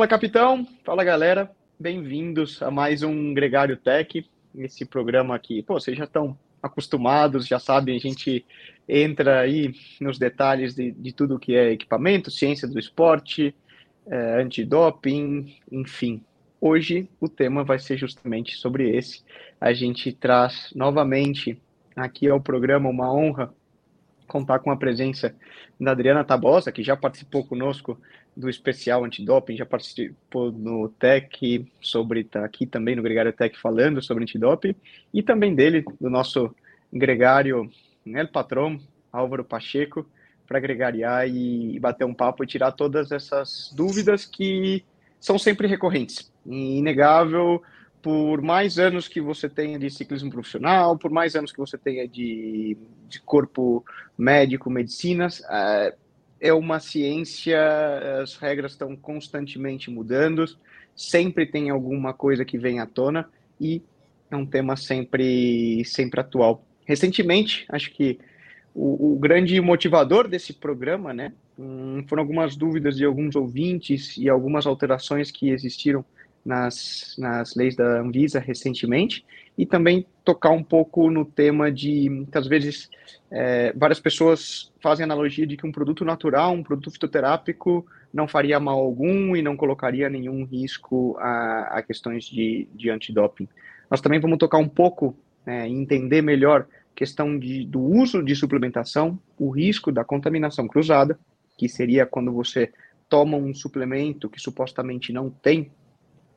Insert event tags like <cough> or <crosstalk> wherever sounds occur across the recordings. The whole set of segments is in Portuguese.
Fala, capitão. Fala, galera. Bem-vindos a mais um Gregário Tech. Esse programa aqui, pô, vocês já estão acostumados, já sabem, a gente entra aí nos detalhes de, de tudo que é equipamento, ciência do esporte, é, antidoping, enfim. Hoje o tema vai ser justamente sobre esse. A gente traz novamente aqui ao programa uma honra contar com a presença da Adriana Tabosa, que já participou conosco do especial antidoping, já participou no Tech sobre, tá aqui também no Gregário Tech falando sobre antidoping, e também dele, do nosso gregário El Patrão, Álvaro Pacheco, para gregariar e, e bater um papo e tirar todas essas dúvidas que são sempre recorrentes. Inegável, por mais anos que você tenha de ciclismo profissional, por mais anos que você tenha de, de corpo médico, medicinas, é, é uma ciência, as regras estão constantemente mudando, sempre tem alguma coisa que vem à tona e é um tema sempre, sempre atual. Recentemente, acho que o, o grande motivador desse programa, né, hum, foram algumas dúvidas de alguns ouvintes e algumas alterações que existiram nas, nas leis da Anvisa recentemente, e também tocar um pouco no tema de que às vezes é, várias pessoas fazem analogia de que um produto natural, um produto fitoterápico, não faria mal algum e não colocaria nenhum risco a, a questões de, de antidoping. Nós também vamos tocar um pouco é, entender melhor questão de, do uso de suplementação, o risco da contaminação cruzada, que seria quando você toma um suplemento que supostamente não tem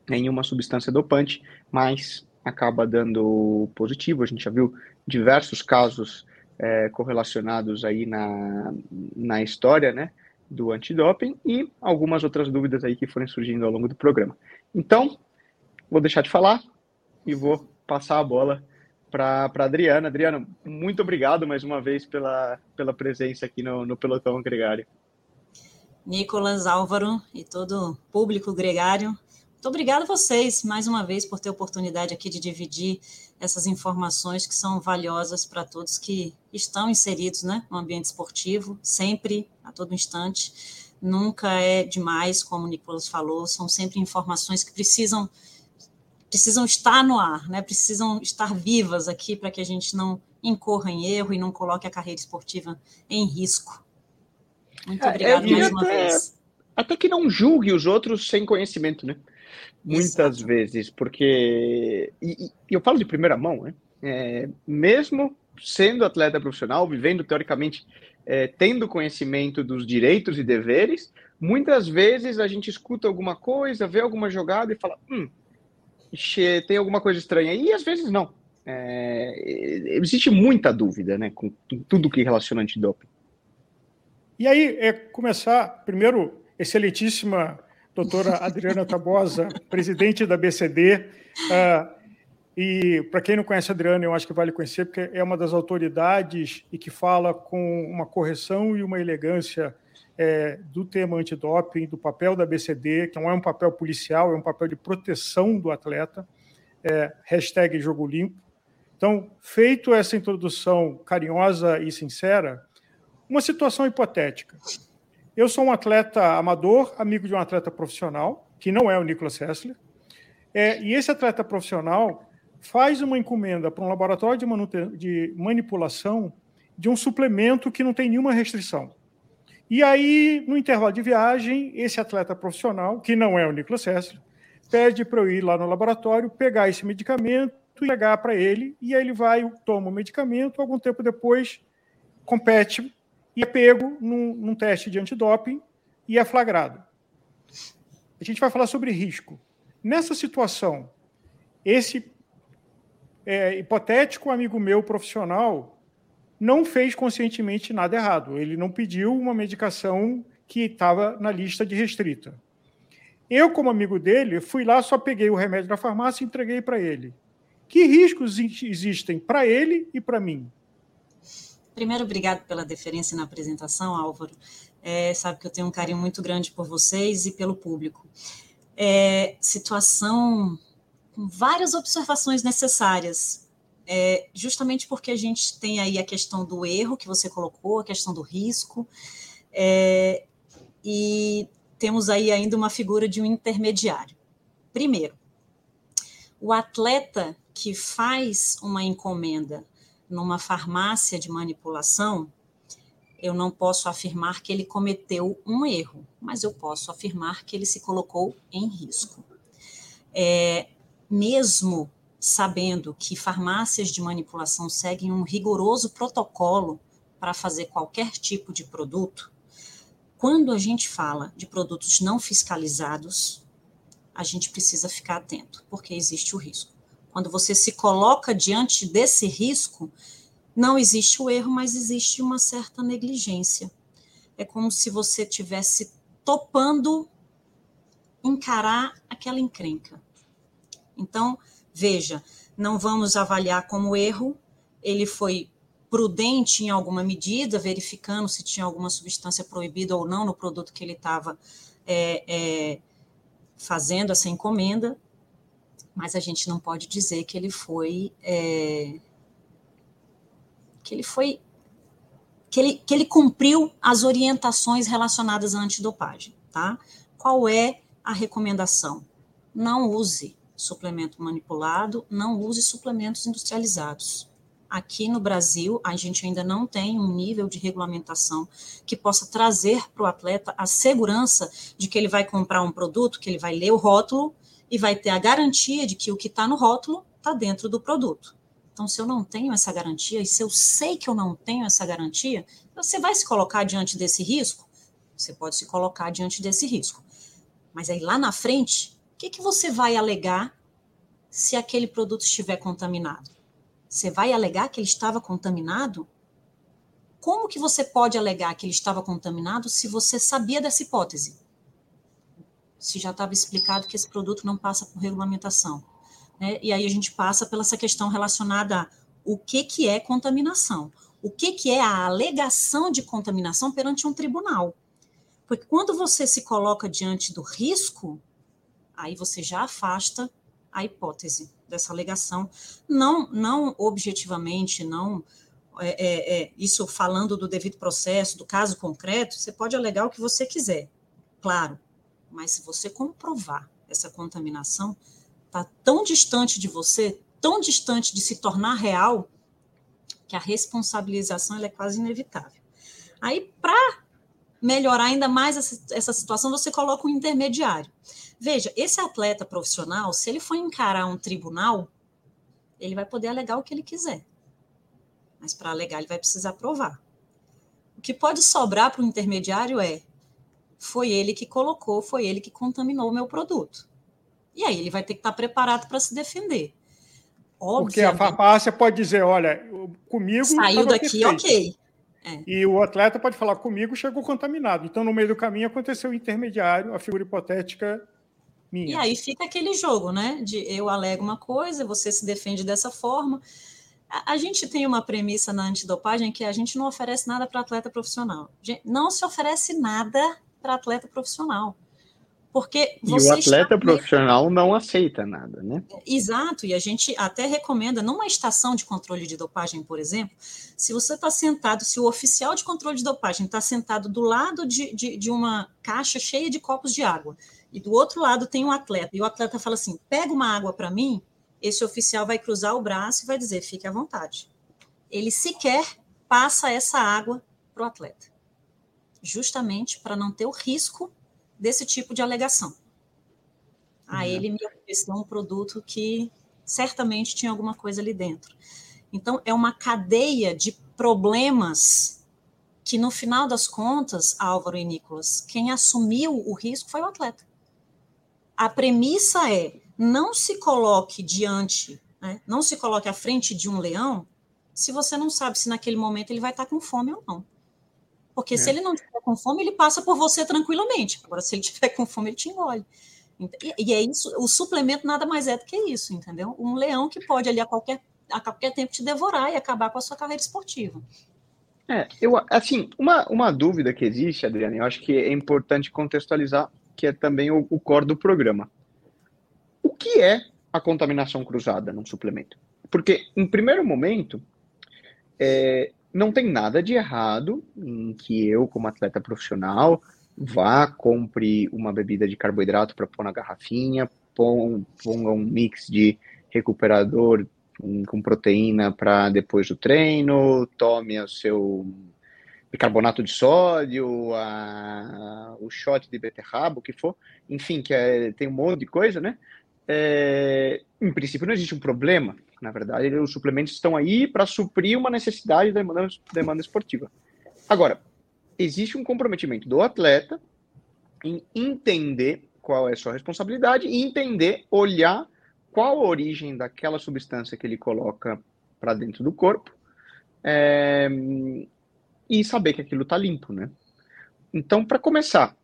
nenhuma substância dopante, mas acaba dando positivo. A gente já viu diversos casos é, correlacionados aí na, na história, né, do antidoping e algumas outras dúvidas aí que forem surgindo ao longo do programa. Então, vou deixar de falar e vou passar a bola para Adriana. Adriana, muito obrigado mais uma vez pela, pela presença aqui no, no Pelotão Gregário. Nicolas, Álvaro e todo o público gregário, muito obrigada a vocês, mais uma vez, por ter a oportunidade aqui de dividir essas informações que são valiosas para todos que estão inseridos né, no ambiente esportivo, sempre, a todo instante. Nunca é demais, como o Nicolas falou, são sempre informações que precisam precisam estar no ar, né? precisam estar vivas aqui para que a gente não incorra em erro e não coloque a carreira esportiva em risco. Muito é, obrigada mais uma até, vez. Até que não julgue os outros sem conhecimento, né? Muitas Exato. vezes, porque. E, e, eu falo de primeira mão, né? É, mesmo sendo atleta profissional, vivendo teoricamente, é, tendo conhecimento dos direitos e deveres, muitas vezes a gente escuta alguma coisa, vê alguma jogada e fala: hum, tem alguma coisa estranha. E às vezes não. É, existe muita dúvida né, com tudo que relaciona antidoping. E aí, é começar, primeiro, excelentíssima doutora Adriana Tabosa, presidente da BCD. Uh, ah, e para quem não conhece a Adriana, eu acho que vale conhecer, porque é uma das autoridades e que fala com uma correção e uma elegância é, do tema antidoping, do papel da BCD, que não é um papel policial, é um papel de proteção do atleta. É, hashtag Jogo Limpo. Então, feito essa introdução carinhosa e sincera, uma situação hipotética. Eu sou um atleta amador, amigo de um atleta profissional, que não é o Nicolas Hessler, é, e esse atleta profissional faz uma encomenda para um laboratório de, de manipulação de um suplemento que não tem nenhuma restrição. E aí, no intervalo de viagem, esse atleta profissional, que não é o Nicolas Hessler, pede para eu ir lá no laboratório, pegar esse medicamento e pegar para ele, e aí ele vai, toma o medicamento, algum tempo depois compete e é pego num, num teste de antidoping e é flagrado. A gente vai falar sobre risco. Nessa situação, esse é, hipotético amigo meu profissional não fez conscientemente nada errado. Ele não pediu uma medicação que estava na lista de restrita. Eu, como amigo dele, fui lá, só peguei o remédio da farmácia e entreguei para ele. Que riscos existem para ele e para mim? Primeiro, obrigado pela deferência na apresentação, Álvaro. É, sabe que eu tenho um carinho muito grande por vocês e pelo público. É, situação com várias observações necessárias, é, justamente porque a gente tem aí a questão do erro que você colocou, a questão do risco, é, e temos aí ainda uma figura de um intermediário. Primeiro, o atleta que faz uma encomenda numa farmácia de manipulação, eu não posso afirmar que ele cometeu um erro, mas eu posso afirmar que ele se colocou em risco. É, mesmo sabendo que farmácias de manipulação seguem um rigoroso protocolo para fazer qualquer tipo de produto, quando a gente fala de produtos não fiscalizados, a gente precisa ficar atento, porque existe o risco. Quando você se coloca diante desse risco, não existe o erro, mas existe uma certa negligência. É como se você tivesse topando encarar aquela encrenca. Então, veja, não vamos avaliar como erro, ele foi prudente em alguma medida, verificando se tinha alguma substância proibida ou não no produto que ele estava é, é, fazendo essa encomenda, mas a gente não pode dizer que ele foi é, que ele foi que ele, que ele cumpriu as orientações relacionadas à antidopagem, tá? Qual é a recomendação? Não use suplemento manipulado, não use suplementos industrializados. Aqui no Brasil, a gente ainda não tem um nível de regulamentação que possa trazer para o atleta a segurança de que ele vai comprar um produto, que ele vai ler o rótulo e vai ter a garantia de que o que está no rótulo está dentro do produto. Então, se eu não tenho essa garantia, e se eu sei que eu não tenho essa garantia, você vai se colocar diante desse risco? Você pode se colocar diante desse risco. Mas aí lá na frente, o que, que você vai alegar se aquele produto estiver contaminado? Você vai alegar que ele estava contaminado? Como que você pode alegar que ele estava contaminado se você sabia dessa hipótese? Se já estava explicado que esse produto não passa por regulamentação. Né? E aí a gente passa pela essa questão relacionada a o que, que é contaminação, o que, que é a alegação de contaminação perante um tribunal. Porque quando você se coloca diante do risco, aí você já afasta a hipótese dessa alegação, não, não objetivamente, não é, é, é, isso falando do devido processo, do caso concreto, você pode alegar o que você quiser, claro, mas se você comprovar essa contaminação, está tão distante de você, tão distante de se tornar real, que a responsabilização é quase inevitável. Aí, para melhorar ainda mais essa, situação, você coloca um intermediário. Veja, esse atleta profissional, se ele for encarar um tribunal, ele vai poder alegar o que ele quiser. Mas para alegar, ele vai precisar provar. O que pode sobrar para o intermediário é: foi ele que colocou, foi ele que contaminou o meu produto. E aí ele vai ter que estar preparado para se defender. Obviamente, Porque a farmácia pode dizer, olha, comigo. Saiu daqui, perfeito. ok. É. E o atleta pode falar, comigo chegou contaminado. Então, no meio do caminho, aconteceu o intermediário, a figura hipotética minha. E aí fica aquele jogo, né? De eu alego uma coisa, você se defende dessa forma. A, a gente tem uma premissa na antidopagem que a gente não oferece nada para atleta profissional. Não se oferece nada para atleta profissional. Porque e o atleta profissional não aceita nada, né? Exato, e a gente até recomenda, numa estação de controle de dopagem, por exemplo, se você está sentado, se o oficial de controle de dopagem está sentado do lado de, de, de, uma caixa cheia de copos de água, e do outro lado tem um atleta, e o atleta fala assim: pega uma água para mim, esse oficial vai cruzar o braço e vai dizer: fique à vontade. Ele sequer passa essa água para o atleta, justamente para não ter o risco desse tipo de alegação. A uhum. ele me ofereceu um produto que certamente tinha alguma coisa ali dentro. Então, é uma cadeia de problemas que, no final das contas, Álvaro e Nicolas, quem assumiu o risco foi o atleta. A premissa é não se coloque diante, né, não se coloque à frente de um leão se você não sabe se naquele momento ele vai estar com fome ou não. Porque é. se ele não estiver com fome, ele passa por você tranquilamente. Agora, se ele <laughs> estiver com fome, ele te engole. E, é isso, o suplemento nada mais é do que isso, entendeu? Um leão que pode ali a qualquer, a qualquer tempo te devorar e acabar com a sua carreira esportiva. É, eu, assim, uma, uma dúvida que existe, Adriana, eu acho que é importante contextualizar, que é também o, o core do programa. O que é a contaminação cruzada num suplemento? Porque, em primeiro momento, é, não tem nada de errado em que eu, como atleta profissional, vá, compre uma bebida de carboidrato para pôr na garrafinha, ponga um mix de recuperador com proteína para depois do treino, tome o seu bicarbonato de sódio, a, o shot de beterraba, o que for, enfim, que é, tem um monte de coisa, né? É, em princípio não existe um problema, na verdade os suplementos estão aí para suprir uma necessidade da demanda, demanda esportiva. Agora, existe um comprometimento do atleta em entender qual é a sua responsabilidade e entender, olhar qual a origem daquela substância que ele coloca para dentro do corpo é, e saber que aquilo está limpo, né? Então, para começar,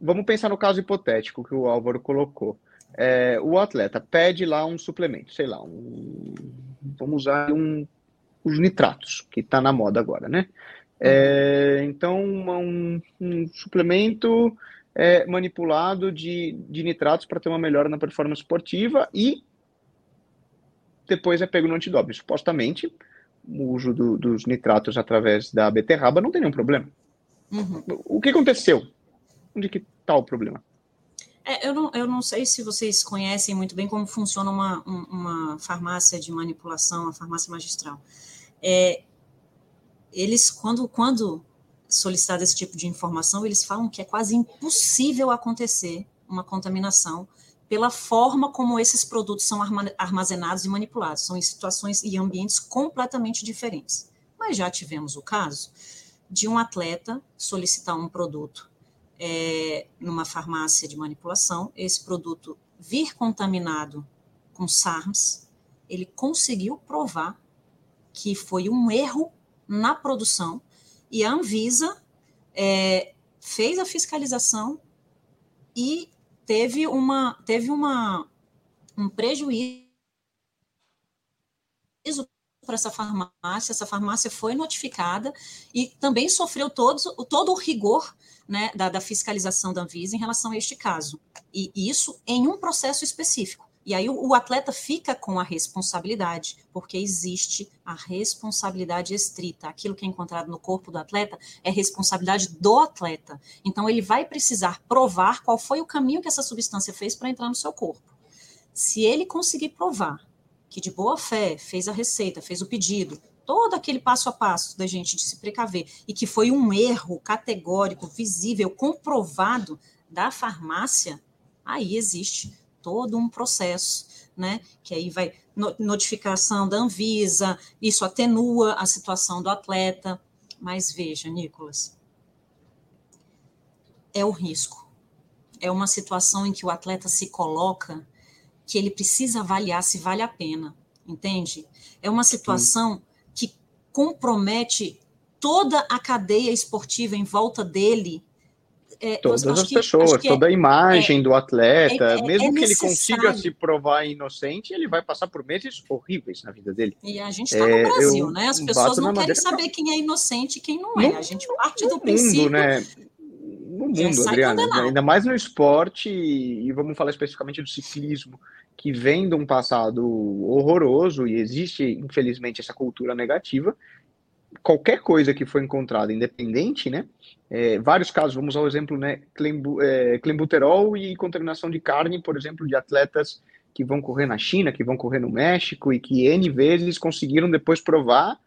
vamos pensar no caso hipotético que o Álvaro colocou. É, o atleta pede lá um suplemento, sei lá, um, vamos usar um, os nitratos, que está na moda agora, né? É, então, um, um suplemento é, manipulado de, de nitratos para ter uma melhora na performance esportiva e depois é pego no antidoping. Supostamente, o uso do, dos nitratos através da beterraba não tem nenhum problema. Uhum. O que aconteceu? Onde que está o problema? É, eu, não, eu não sei se vocês conhecem muito bem como funciona uma, uma farmácia de manipulação, a farmácia magistral. É, eles, quando, quando solicitado esse tipo de informação, eles falam que é quase impossível acontecer uma contaminação pela forma como esses produtos são armazenados e manipulados. São em situações e ambientes completamente diferentes. Mas já tivemos o caso de um atleta solicitar um produto é, numa farmácia de manipulação, esse produto vir contaminado com SARMS, ele conseguiu provar que foi um erro na produção e a Anvisa é, fez a fiscalização e teve uma teve uma um prejuízo para essa farmácia, essa farmácia foi notificada e também sofreu todos, todo o rigor né, da, da fiscalização da Anvisa em relação a este caso. E isso em um processo específico. E aí o, o, atleta fica com a responsabilidade, porque existe a responsabilidade estrita. Aquilo que é encontrado no corpo do atleta é responsabilidade do atleta. Então ele vai precisar provar qual foi o caminho que essa substância fez para entrar no seu corpo. Se ele conseguir provar que de boa fé fez a receita, fez o pedido, todo aquele passo a passo da gente de se precaver, e que foi um erro categórico, visível, comprovado da farmácia, aí existe todo um processo, né? Que aí vai notificação da Anvisa, isso atenua a situação do atleta. Mas veja, Nicolas, é o risco. É uma situação em que o atleta se coloca que ele precisa avaliar se vale a pena, entende? É uma situação. Que compromete toda a cadeia esportiva em volta dele é, Todas as que, pessoas, toda a imagem é, do atleta, é, é mesmo é que ele consiga se provar inocente, ele vai passar por meses horríveis na vida dele. E a gente está no Brasil, né? As pessoas não querem saber pra... quem é inocente e quem não é. No, a gente parte do mundo, princípio. Né? No mundo, Adriana, ainda mais no esporte, e vamos falar especificamente do ciclismo, que vem de um passado horroroso e existe, infelizmente, essa cultura negativa qualquer coisa que foi encontrada, independente, né? É, vários casos, vamos ao exemplo, né? Clembu, é, clembuterol e contaminação de carne, por exemplo, de atletas que vão correr na China, que vão correr no México e que N vezes conseguiram depois provar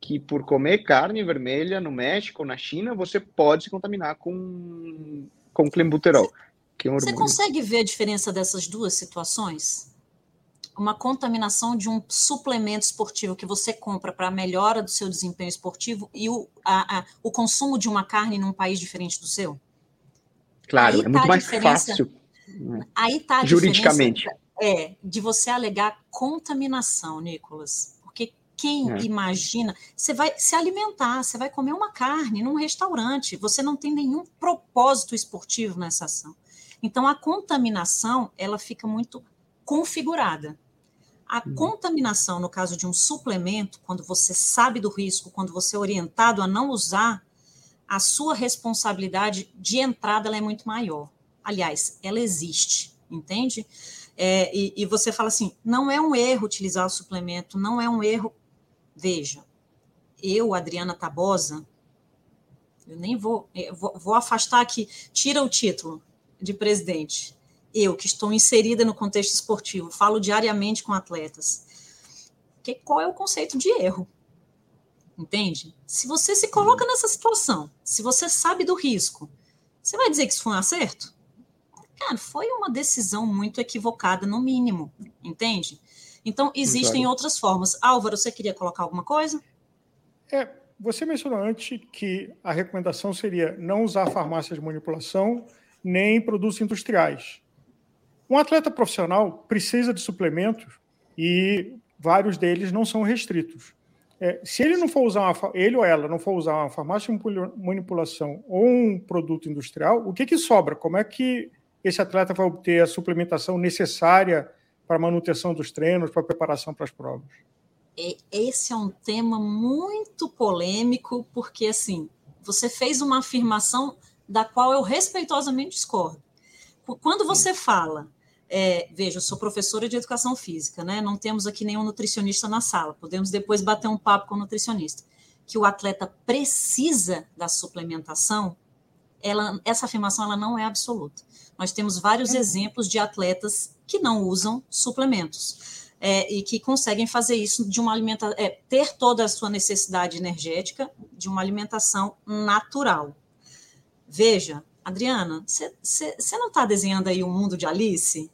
que por comer carne vermelha no México ou na China, você pode se contaminar com, com clembuterol. É você consegue ver a diferença dessas duas situações? uma contaminação de um suplemento esportivo que você compra para a melhora do seu desempenho esportivo e o, a, a, o consumo de uma carne num país diferente do seu? Claro, aí é tá muito mais fácil. Aí está juridicamente. É, de você alegar contaminação, Nicolas. Quem é. imagina, você vai se alimentar, você vai comer uma carne num restaurante, você não tem nenhum propósito esportivo nessa ação. Então a contaminação, ela fica muito configurada. A uhum. contaminação, no caso de um suplemento, quando você sabe do risco, quando você é orientado a não usar, a sua responsabilidade de entrada é muito maior. Aliás, ela existe, entende? É, e, e você fala assim: não é um erro utilizar o suplemento, não é um erro. Veja, eu, Adriana Tabosa, eu nem vou, eu vou, vou afastar aqui, tira o título de presidente. Eu, que estou inserida no contexto esportivo, falo diariamente com atletas. Que, qual é o conceito de erro? Entende? Se você se coloca nessa situação, se você sabe do risco, você vai dizer que isso foi um acerto? Cara, foi uma decisão muito equivocada, no mínimo, entende? Então, existem Exato. outras formas. Álvaro, você queria colocar alguma coisa? É, você mencionou antes que a recomendação seria não usar farmácias de manipulação nem produtos industriais. Um atleta profissional precisa de suplementos e vários deles não são restritos. É, se ele não for usar uma, ele ou ela não for usar uma farmácia de manipulação ou um produto industrial, o que, que sobra? Como é que esse atleta vai obter a suplementação necessária para manutenção dos treinos, para preparação para as provas? Esse é um tema muito polêmico, porque assim, você fez uma afirmação da qual eu respeitosamente discordo. Quando você fala é, veja, eu sou professora de educação física, né? Não temos aqui nenhum nutricionista na sala. Podemos depois bater um papo com o nutricionista. Que o atleta precisa da suplementação, ela, essa afirmação ela não é absoluta. Nós temos vários é. exemplos de atletas que não usam suplementos. É, e que conseguem fazer isso de uma alimentação, é, ter toda a sua necessidade energética de uma alimentação natural. Veja, Adriana, você não está desenhando aí um mundo de Alice?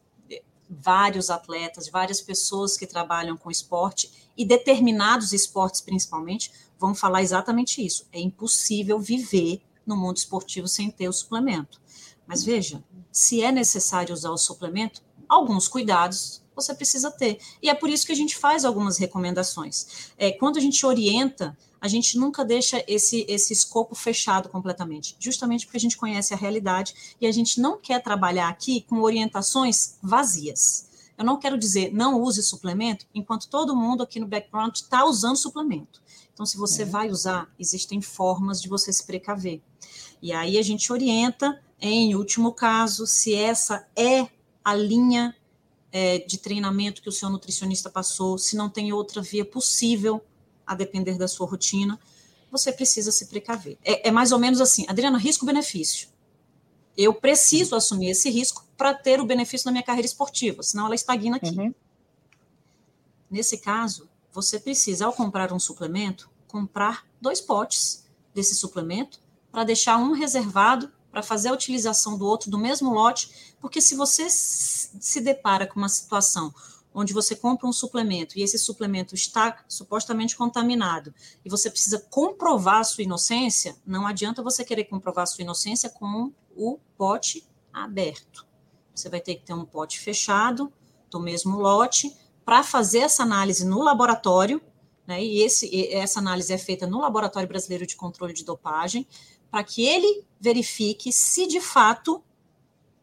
vários atletas, várias pessoas que trabalham com esporte e determinados esportes principalmente vão falar exatamente isso. É impossível viver no mundo esportivo sem ter o suplemento. Mas veja, se é necessário usar o suplemento, alguns cuidados você precisa ter. E é por isso que a gente faz algumas recomendações. É, quando a gente orienta a gente nunca deixa esse, esse escopo fechado completamente, justamente porque a gente conhece a realidade e a gente não quer trabalhar aqui com orientações vazias. Eu não quero dizer não use suplemento, enquanto todo mundo aqui no background está usando suplemento. Então, se você é. vai usar, existem formas de você se precaver. E aí a gente orienta, em último caso, se essa é a linha é, de treinamento que o seu nutricionista passou, se não tem outra via possível a depender da sua rotina, você precisa se precaver. É, é mais ou menos assim, Adriana, risco-benefício. Eu preciso assumir esse risco para ter o benefício na minha carreira esportiva, senão ela estagna aqui. Uhum. Nesse caso, você precisa, ao comprar um suplemento, comprar dois potes desse suplemento para deixar um reservado para fazer a utilização do outro do mesmo lote, porque se você se depara com uma situação onde você compra um suplemento e esse suplemento está supostamente contaminado e você precisa comprovar a sua inocência, não adianta você querer comprovar a sua inocência com o pote aberto. Você vai ter que ter um pote fechado do mesmo lote para fazer essa análise no laboratório, né? E esse, essa análise é feita no Laboratório Brasileiro de Controle de Dopagem, para que ele verifique se de fato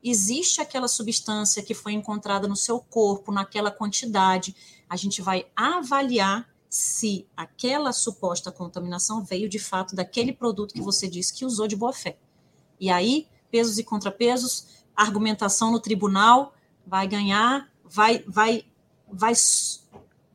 existe aquela substância que foi encontrada no seu corpo, naquela quantidade, a gente vai avaliar se aquela suposta contaminação veio de fato daquele produto que você disse que usou de boa fé. E aí, pesos e contrapesos, argumentação no tribunal vai ganhar, vai, vai, vai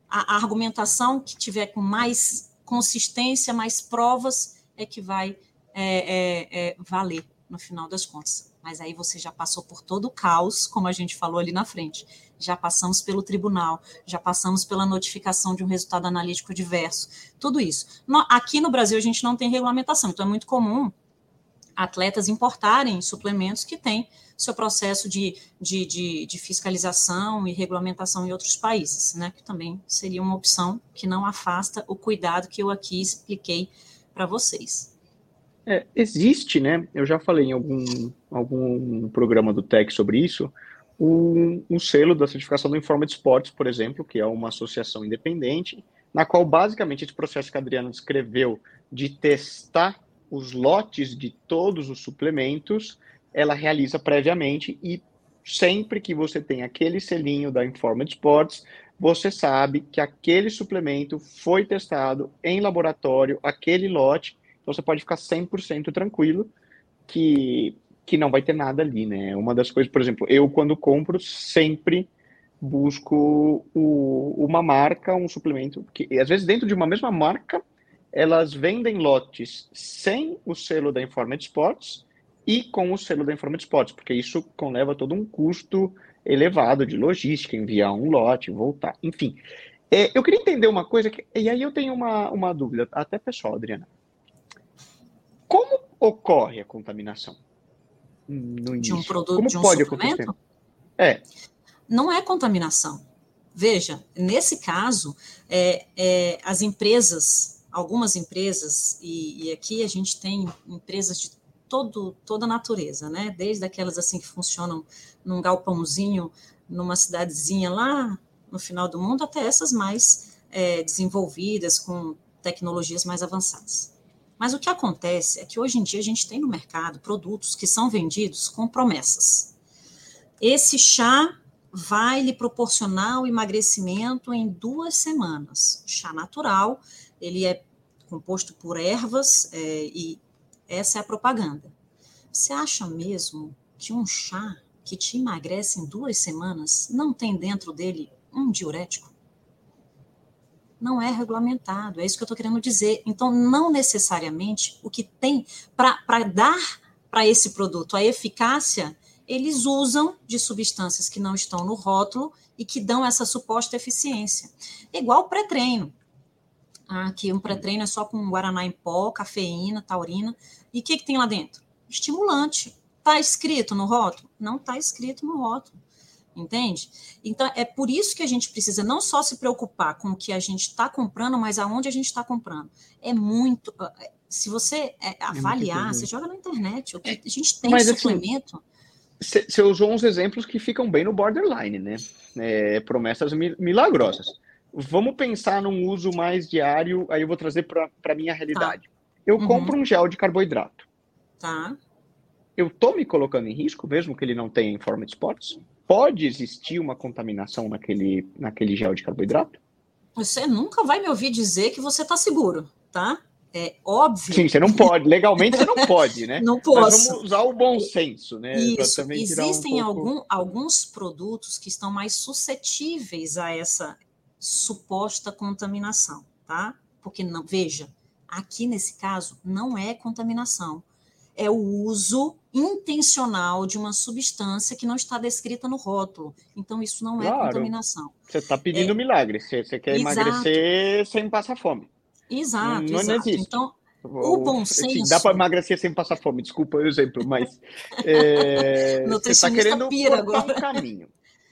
a, a argumentação que tiver com mais consistência, mais provas, é que vai é, é, é, valer no final das contas mas aí você já passou por todo o caos, como a gente falou ali na frente. Já passamos pelo tribunal, já passamos pela notificação de um resultado analítico diverso, tudo isso. aqui no Brasil a gente não tem regulamentação, então é muito comum atletas importarem suplementos que têm seu processo de, de, de, de, fiscalização e regulamentação em outros países, né? Que também seria uma opção que não afasta o cuidado que eu aqui expliquei para vocês. É, existe, né? Eu já falei em algum, algum programa do TEC sobre isso, um, um selo da certificação do Informed Sports, por exemplo, que é uma associação independente, na qual basicamente esse processo que a Adriana descreveu de testar os lotes de todos os suplementos, ela realiza previamente e sempre que você tem aquele selinho da Informed Sports, você sabe que aquele suplemento foi testado em laboratório, aquele lote, então você pode ficar 100% tranquilo que, que não vai ter nada ali, né? Uma das coisas, por exemplo, eu quando compro sempre busco o, uma marca, um suplemento, que às vezes dentro de uma mesma marca elas vendem lotes sem o selo da Informed Sports e com o selo da Informed Sports, porque isso conleva todo um custo elevado de logística, enviar um lote, voltar, enfim. É, eu queria entender uma coisa, que, e aí eu tenho uma, uma dúvida, até pessoal, Adriana. Como ocorre a contaminação? No início? De um produto, Como de um pode suplemento? acontecer? É. Não é contaminação. Veja, nesse caso, é, é, as empresas, algumas empresas, e, e, aqui a gente tem empresas de todo, toda a natureza, né? Desde aquelas assim que funcionam num galpãozinho, numa cidadezinha lá no final do mundo, até essas mais é, desenvolvidas, com tecnologias mais avançadas. Mas o que acontece é que hoje em dia a gente tem no mercado produtos que são vendidos com promessas. Esse chá vai lhe proporcionar o emagrecimento em duas semanas. Chá natural, ele é composto por ervas é, e essa é a propaganda. Você acha mesmo que um chá que te emagrece em duas semanas não tem dentro dele um diurético? Não é regulamentado, é isso que eu estou querendo dizer. Então, não necessariamente o que tem para dar para esse produto a eficácia eles usam de substâncias que não estão no rótulo e que dão essa suposta eficiência. Igual pré-treino. Aqui um pré-treino é só com guaraná em pó, cafeína, taurina. E o que, que tem lá dentro? Estimulante. Está escrito no rótulo? Não está escrito no rótulo. Entende? Então, é por isso que a gente precisa não só se preocupar com o que a gente está comprando, mas aonde a gente está comprando. É muito. É, se você é, é avaliar, é você joga na internet. O que a gente tem mas, assim, suplemento. Assim, você usou uns exemplos que ficam bem no borderline, né? É, promessas milagrosas. Vamos pensar num uso mais diário, aí eu vou trazer para a minha realidade. Tá. Eu uhum. compro um gel de carboidrato. Tá. Eu tô me colocando em risco, mesmo que ele não tenha em forma de esportes? Pode existir uma contaminação naquele, naquele gel de carboidrato? Você nunca vai me ouvir dizer que você está seguro, tá? É óbvio. Sim, você não pode. Legalmente você não pode, né? <laughs> não posso. Mas vamos usar o bom senso, né? Isso. Existem um pouco... algum, alguns produtos que estão mais suscetíveis a essa suposta contaminação, tá? Porque não, veja, aqui nesse caso não é contaminação, é o uso intencional de uma substância que não está descrita no rótulo. Então isso não é claro. é contaminação. Você está pedindo é... milagre. Você, você quer Exato. emagrecer sem passar fome. Exato, não, não exato. Existe. Então, o bom senso. dá para emagrecer sem passar fome, desculpa o exemplo, mas é, <laughs> você está querendo cortar agora. um caminho.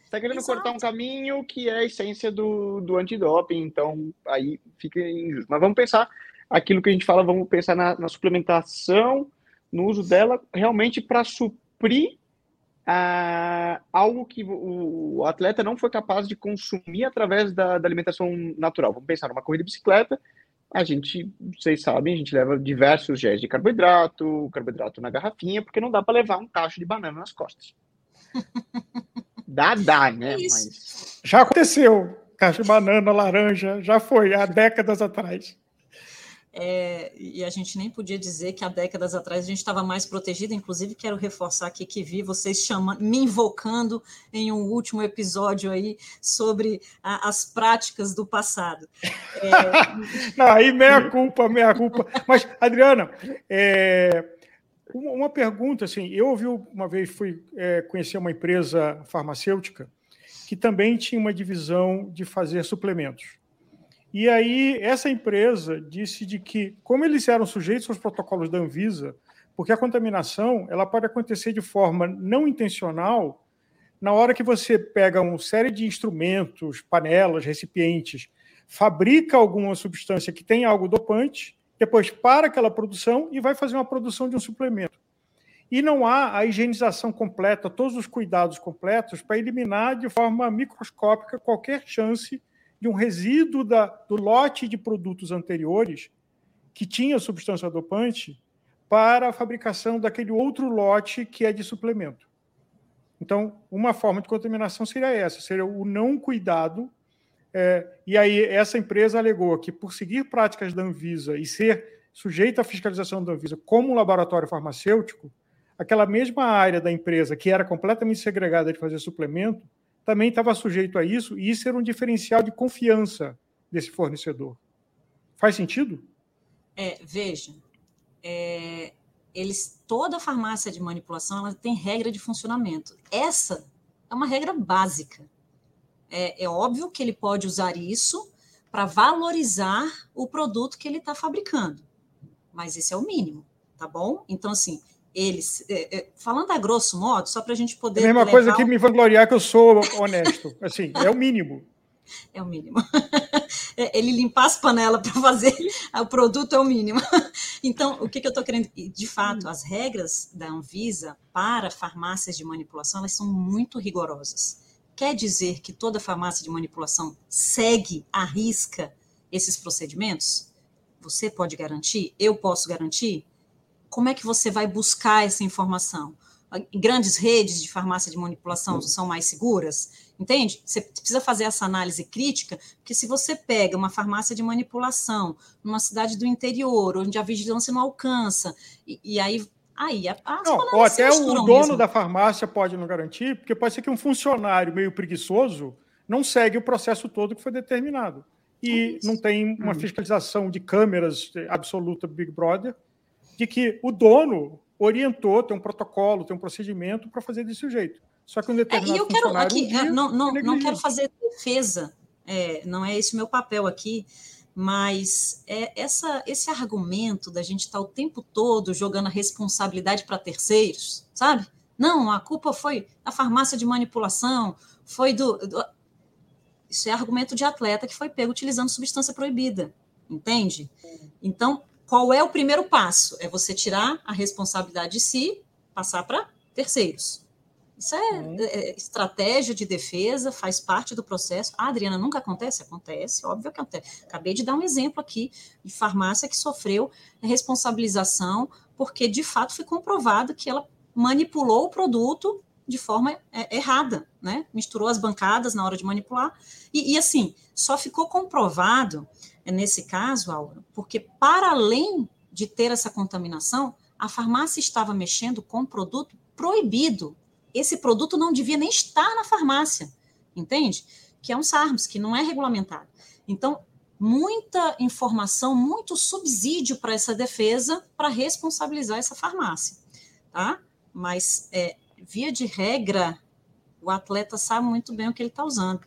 Está querendo Exato. cortar um caminho que é a essência do, do antidoping, então aí fica injusto. Mas vamos pensar aquilo que a gente fala, vamos pensar na, na suplementação, no uso dela realmente para suprir ah, algo que o, o, atleta não foi capaz de consumir através da, da alimentação natural. Vamos pensar numa corrida de bicicleta, a gente, vocês sabem, a gente leva diversos géis de carboidrato, carboidrato na garrafinha, porque não dá para levar um cacho de banana nas costas. <laughs> dá, dá, né? É Mas... Já aconteceu. Cacho de banana, laranja, já foi há décadas atrás. É, e a gente nem podia dizer que há décadas atrás a gente estava mais protegido. Inclusive, quero reforçar aqui que vi vocês chamando, me invocando em um último episódio aí sobre a, as práticas do passado. É... <laughs> Não, aí meia culpa, meia culpa. Mas, Adriana, é, uma pergunta assim, eu ouvi uma vez fui é, conhecer uma empresa farmacêutica que também tinha uma divisão de fazer suplementos. E aí, essa empresa disse de que, como eles eram sujeitos aos protocolos da Anvisa, porque a contaminação ela pode acontecer de forma não intencional na hora que você pega uma série de instrumentos, panelas, recipientes, fabrica alguma substância que tem algo dopante, depois para aquela produção e vai fazer uma produção de um suplemento. E não há a higienização completa, todos os cuidados completos para eliminar de forma microscópica qualquer chance de um resíduo da, do lote de produtos anteriores que tinha substância dopante para a fabricação daquele outro lote que é de suplemento. Então, uma forma de contaminação seria essa, seria o não cuidado. É, e aí, essa empresa alegou que, por seguir práticas da Anvisa e ser sujeita à fiscalização da Anvisa como um laboratório farmacêutico, aquela mesma área da empresa que era completamente segregada de fazer suplemento também estava sujeito a isso, e isso era um diferencial de confiança desse fornecedor. Faz sentido? É, veja, é, eles, toda farmácia de manipulação ela tem regra de funcionamento. Essa é uma regra básica. É, é óbvio que ele pode usar isso para valorizar o produto que ele está fabricando, mas esse é o mínimo, tá bom? Então, assim, eles, é, é, falando a grosso modo, só para a gente poder. É a mesma coisa que me vangloriar que eu sou honesto. <laughs> Assim, é o mínimo. É o mínimo. <laughs> É, ele limpar as panelas para fazer <laughs> o produto é o mínimo. Então, o que, que eu estou querendo? De fato, as regras da Anvisa para farmácias de manipulação elas são muito rigorosas. Quer dizer que toda farmácia de manipulação segue à risca esses procedimentos? Você pode garantir? Eu posso garantir? Como é que você vai buscar essa informação? Grandes redes de farmácia de manipulação são mais seguras? Entende? Você precisa fazer essa análise crítica, porque se você pega uma farmácia de manipulação numa cidade do interior, onde a vigilância não alcança, e, e aí Aí a, não, ou até o dono mesmo. da farmácia pode não garantir, porque pode ser que um funcionário meio preguiçoso não segue o processo todo que foi determinado. E é não tem uma hum. fiscalização de câmeras absoluta Big Brother, de que o dono orientou, tem um protocolo, tem um procedimento para fazer desse jeito. Só que um determinado é, e eu quero aqui, um não, não, não quero fazer defesa, é, não é esse o meu papel aqui, mas é essa, esse argumento da gente estar tá o tempo todo jogando a responsabilidade para terceiros, sabe? Não, a culpa foi da farmácia de manipulação, foi do, do. Isso é argumento de atleta que foi pego utilizando substância proibida, entende? Então, qual é o primeiro passo? É você tirar a responsabilidade de si, passar para terceiros. Isso é, uhum. é, estratégia de defesa, faz parte do processo. Ah, Adriana, nunca acontece? Acontece, óbvio que acontece. Acabei de dar um exemplo aqui de farmácia que sofreu responsabilização, porque de fato foi comprovado que ela manipulou o produto de forma é, errada, né? Misturou as bancadas na hora de manipular. E, e assim, só ficou comprovado é, nesse caso, Aura, porque para além de ter essa contaminação, a farmácia estava mexendo com produto proibido esse produto não devia nem estar na farmácia, entende? Que é um SARMS, que não é regulamentado. Então, muita informação, muito subsídio para essa defesa para responsabilizar essa farmácia, tá? Mas, é, via de regra, o atleta sabe muito bem o que ele está usando,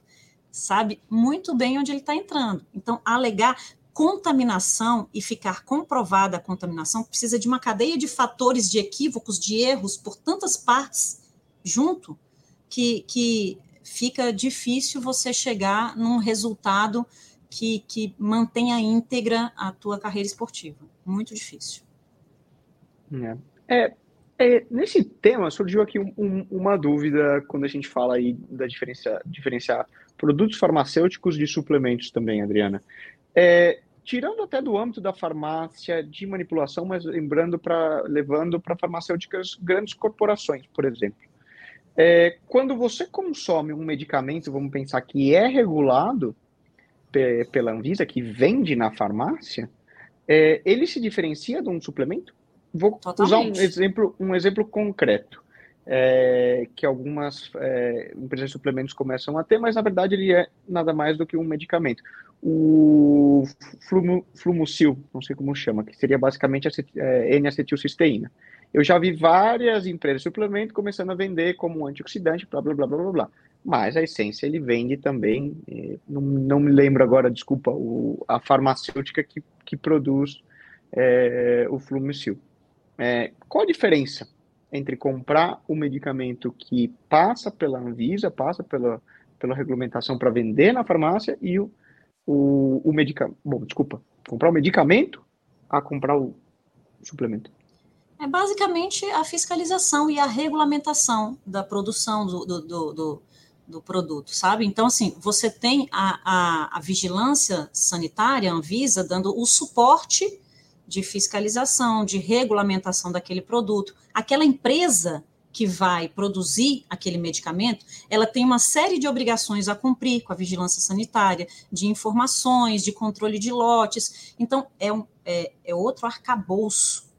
sabe muito bem onde ele está entrando. Então, alegar contaminação e ficar comprovada a contaminação precisa de uma cadeia de fatores, de equívocos, de erros por tantas partes junto que, que fica difícil você chegar num resultado que, que mantenha íntegra a tua carreira esportiva. Muito difícil. É. é, é nesse tema surgiu aqui um, um, uma dúvida quando a gente fala aí da diferença, diferenciar produtos farmacêuticos de suplementos também, Adriana. É, tirando até do âmbito da farmácia de manipulação, mas lembrando para levando para farmacêuticas grandes corporações, por exemplo. É, quando você consome um medicamento, vamos pensar que é regulado pela Anvisa, que vende na farmácia, é, ele se diferencia de um suplemento? Vou Totalmente. usar um exemplo, um exemplo concreto. É, que algumas é, empresas de suplementos começam a ter, mas na verdade ele é nada mais do que um medicamento. O flumu, Flumucil, não sei como chama, que seria basicamente é, N-acetilcisteína. Eu já vi várias empresas de suplemento começando a vender como antioxidante, blá, blá, blá, blá, blá, blá. Mas a essência ele vende também, eh, não, não me lembro agora, desculpa, o, a farmacêutica que, que produz é, o Flumicil. É, qual a diferença entre comprar o um medicamento que passa pela Anvisa, passa pela, pela regulamentação para vender na farmácia e o, o, o medicamento, bom, desculpa, comprar o medicamento a comprar o suplemento? É basicamente a fiscalização e a regulamentação da produção do, do, do, do, do produto, sabe? Então, assim, você tem a, a, a vigilância sanitária, a Anvisa, dando o suporte de fiscalização, de regulamentação daquele produto. Aquela empresa que vai produzir aquele medicamento, ela tem uma série de obrigações a cumprir com a vigilância sanitária, de informações, de controle de lotes. Então, é, um, é, é outro arcabouço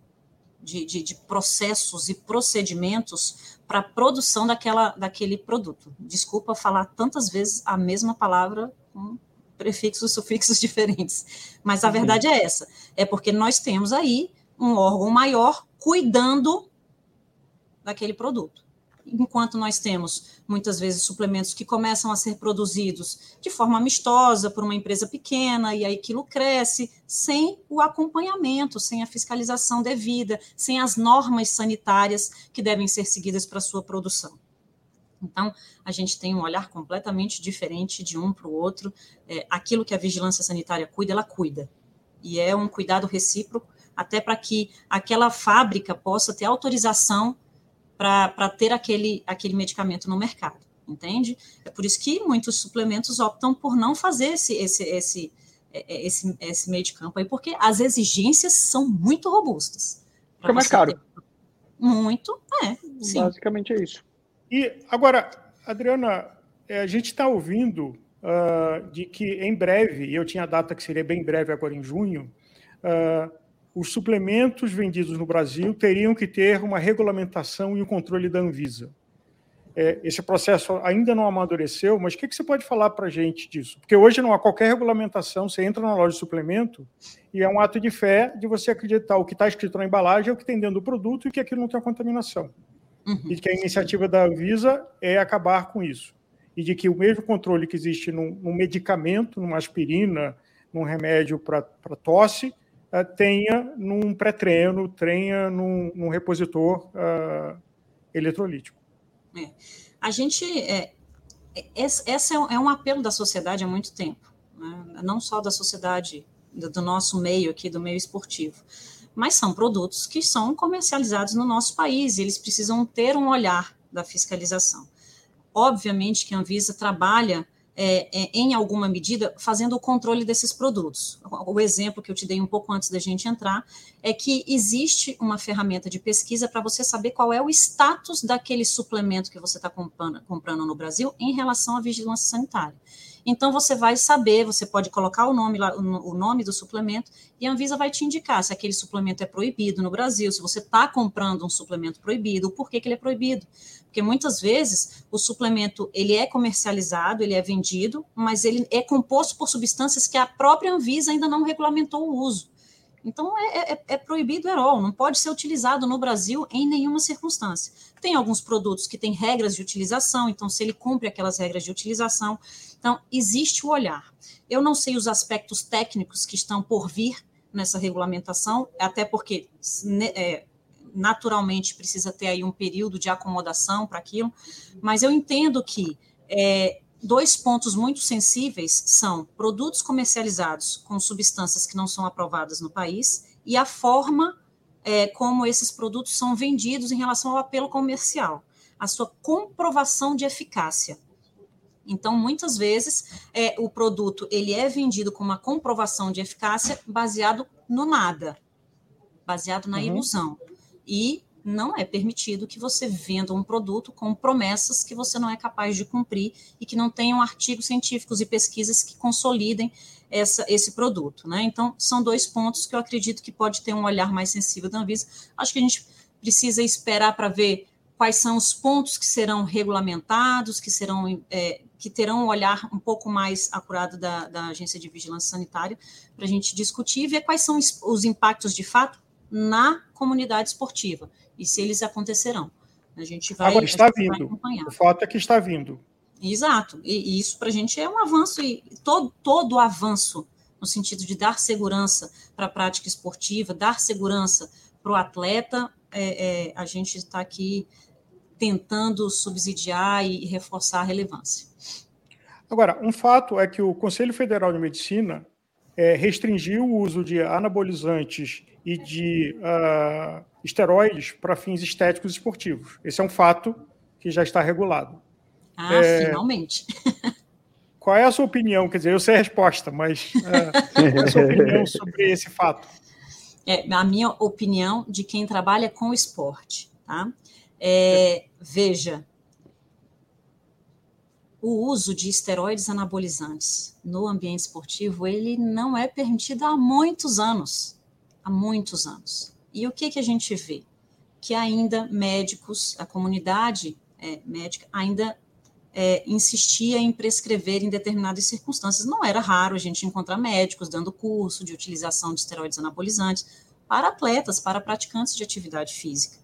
de, de, de processos e procedimentos para a produção daquela, daquele produto. Desculpa falar tantas vezes a mesma palavra com prefixos, sufixos <laughs> diferentes. Mas a uhum. verdade é essa: é porque nós temos aí um órgão maior cuidando daquele produto. Enquanto nós temos, muitas vezes, suplementos que começam a ser produzidos de forma amistosa por uma empresa pequena, e aí aquilo cresce, sem o acompanhamento, sem a fiscalização devida, sem as normas sanitárias que devem ser seguidas para sua produção. Então, a gente tem um olhar completamente diferente de um para o outro. É, aquilo que a vigilância sanitária cuida, ela cuida. E é um cuidado recíproco, até para que aquela fábrica possa ter autorização para ter aquele, aquele medicamento no mercado, entende? É por isso que muitos suplementos optam por não fazer esse, esse, esse, é, é, esse, esse meio de campo aí, porque as exigências são muito robustas. Fica mais caro. Ter... Muito, é. Sim. Basicamente é isso. E agora, Adriana, é, a gente está ouvindo uh, de que em breve, e eu tinha a data que seria bem breve agora em junho, uh, os suplementos vendidos no Brasil teriam que ter uma regulamentação e um controle da Anvisa. É, esse processo ainda não amadureceu, mas o que, que você pode falar para a gente disso? Porque hoje não há qualquer regulamentação, você entra na loja de suplemento e é um ato de fé de você acreditar o que está escrito na embalagem é o que tem dentro do produto e que aquilo não tem contaminação. Uhum. E que a iniciativa da Anvisa é acabar com isso. E de que o mesmo controle que existe num, num medicamento, numa aspirina, num remédio para tosse, uh, tenha num pré-treino, tenha num, num repositor uh, eletrolítico. É. A gente. É, esse é, é um apelo da sociedade há muito tempo, né? não só da sociedade, do, do nosso meio aqui, do meio esportivo mas são produtos que são comercializados no nosso país e eles precisam ter um olhar da fiscalização. Obviamente que a Anvisa trabalha é, é, em alguma medida, fazendo o controle desses produtos. O exemplo que eu te dei um pouco antes da gente entrar é que existe uma ferramenta de pesquisa para você saber qual é o status daquele suplemento que você está comprando, comprando no Brasil em relação à vigilância sanitária. Então você vai saber, você pode colocar o nome lá, o nome do suplemento e a Anvisa vai te indicar se aquele suplemento é proibido no Brasil, se você está comprando um suplemento proibido, o porquê que ele é proibido. Porque muitas vezes o suplemento ele é comercializado, ele é vendido, mas ele é composto por substâncias que a própria Anvisa ainda não regulamentou o uso. Então, é, é, é proibido o não pode ser utilizado no Brasil em nenhuma circunstância. Tem alguns produtos que têm regras de utilização, então, se ele cumpre aquelas regras de utilização, então, existe o olhar. Eu não sei os aspectos técnicos que estão por vir nessa regulamentação, até porque né, é, naturalmente precisa ter aí um período de acomodação para aquilo, mas eu entendo que é, Dois pontos muito sensíveis são produtos comercializados com substâncias que não são aprovadas no país e a forma é, como esses produtos são vendidos em relação ao apelo comercial, a sua comprovação de eficácia. Então, muitas vezes, é, o produto ele é vendido com uma comprovação de eficácia baseado no nada, baseado na uhum. ilusão. E não é permitido que você venda um produto com promessas que você não é capaz de cumprir e que não tenham artigos científicos e pesquisas que consolidem essa, esse produto. Né? Então, são dois pontos que eu acredito que pode ter um olhar mais sensível da Anvisa. Acho que a gente precisa esperar para ver quais são os pontos que serão regulamentados, que serão é, que terão um olhar um pouco mais acurado da, da Agência de Vigilância Sanitária, para a gente discutir e ver quais são os, os impactos de fato na comunidade esportiva e se eles acontecerão. A gente vai. Agora está vindo. O fato é que está vindo. Exato. E, e isso para a gente é um avanço, e todo, todo avanço no sentido de dar segurança para a prática esportiva, dar segurança para o atleta, é, é, a gente está aqui tentando subsidiar e reforçar a relevância. Agora, um fato é que o Conselho Federal de Medicina é, restringiu o uso de anabolizantes e de uh, esteroides para fins estéticos esportivos. Esse é um fato que já está regulado. Ah, é, finalmente. <laughs> Qual é a sua opinião? Quer dizer, eu sei a resposta, mas uh, qual é a sua opinião sobre esse fato? É, a minha opinião de quem trabalha com esporte. Tá? É, veja, o uso de esteroides anabolizantes no ambiente esportivo, ele não é permitido há muitos anos. Há muitos anos. E o que, que a gente vê? Que ainda médicos, a comunidade é, médica ainda é, insistia em prescrever em determinadas circunstâncias. Não era raro a gente encontrar médicos dando curso de utilização de esteroides anabolizantes para atletas, para praticantes de atividade física,